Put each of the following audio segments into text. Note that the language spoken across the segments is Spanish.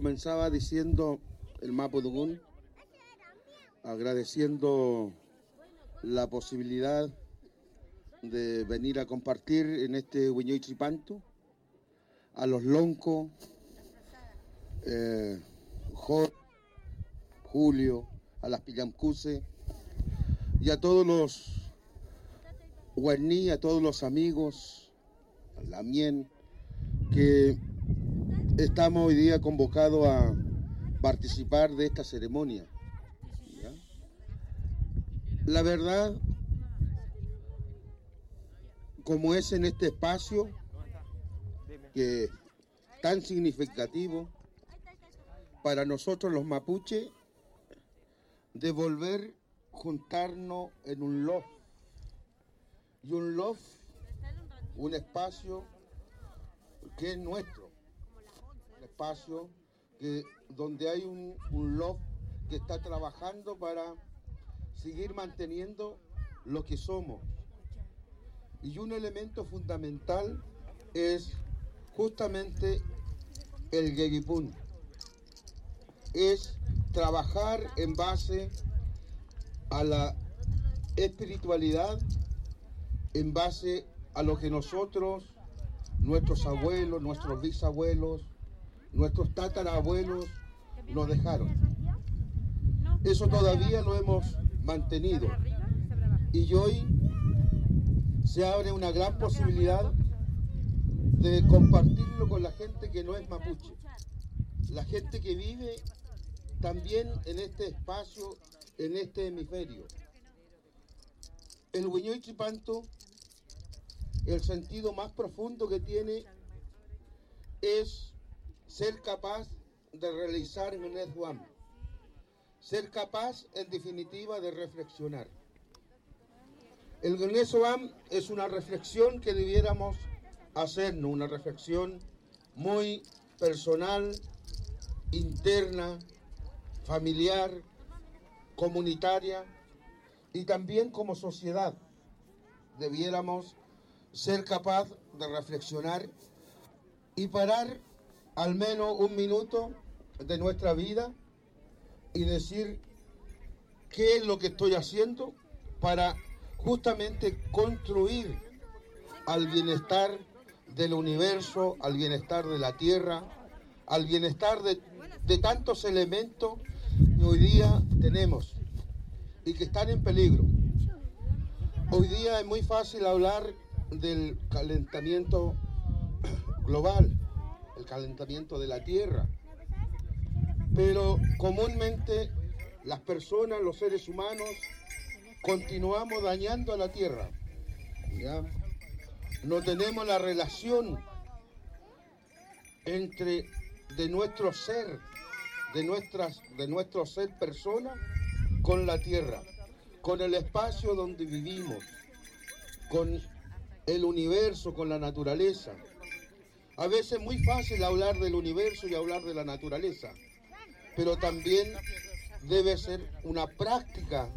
comenzaba diciendo el Mapudungun, agradeciendo la posibilidad de venir a compartir en este Huiñoy Chipanto a los Loncos, eh, Julio, a las Pillamcuse y a todos los Huerní, a todos los amigos, a la Mien, que estamos hoy día convocados a participar de esta ceremonia. La verdad, como es en este espacio, que tan significativo para nosotros los mapuches, de volver juntarnos en un loft. Y un loft, un espacio que es nuestro. Espacio donde hay un, un loft que está trabajando para seguir manteniendo lo que somos. Y un elemento fundamental es justamente el Gegipun. Es trabajar en base a la espiritualidad, en base a lo que nosotros, nuestros abuelos, nuestros bisabuelos, nuestros tatarabuelos nos dejaron. Eso todavía lo hemos mantenido. Y hoy se abre una gran posibilidad de compartirlo con la gente que no es mapuche, la gente que vive también en este espacio, en este hemisferio. El Huiñoy Chipanto, el sentido más profundo que tiene es ser capaz de realizar en el ser capaz, en definitiva, de reflexionar. El Gnesoam es una reflexión que debiéramos hacernos, una reflexión muy personal, interna, familiar, comunitaria y también como sociedad. Debiéramos ser capaz de reflexionar y parar al menos un minuto de nuestra vida y decir qué es lo que estoy haciendo para justamente construir al bienestar del universo, al bienestar de la tierra, al bienestar de, de tantos elementos que hoy día tenemos y que están en peligro. Hoy día es muy fácil hablar del calentamiento global, el calentamiento de la tierra, pero comúnmente las personas, los seres humanos, continuamos dañando a la tierra. No tenemos la relación entre de nuestro ser, de, nuestras, de nuestro ser persona con la tierra, con el espacio donde vivimos, con el universo, con la naturaleza. A veces es muy fácil hablar del universo y hablar de la naturaleza pero también debe ser una práctica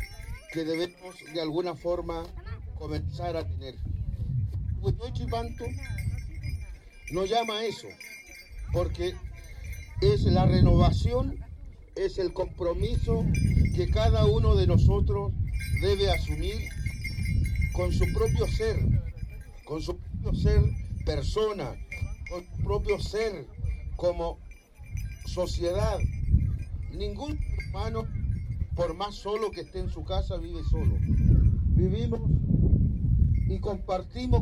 que debemos de alguna forma comenzar a tener. Chipanto nos llama a eso, porque es la renovación, es el compromiso que cada uno de nosotros debe asumir con su propio ser, con su propio ser persona, propio ser como sociedad, Ningún humano, por más solo que esté en su casa, vive solo. Vivimos y compartimos con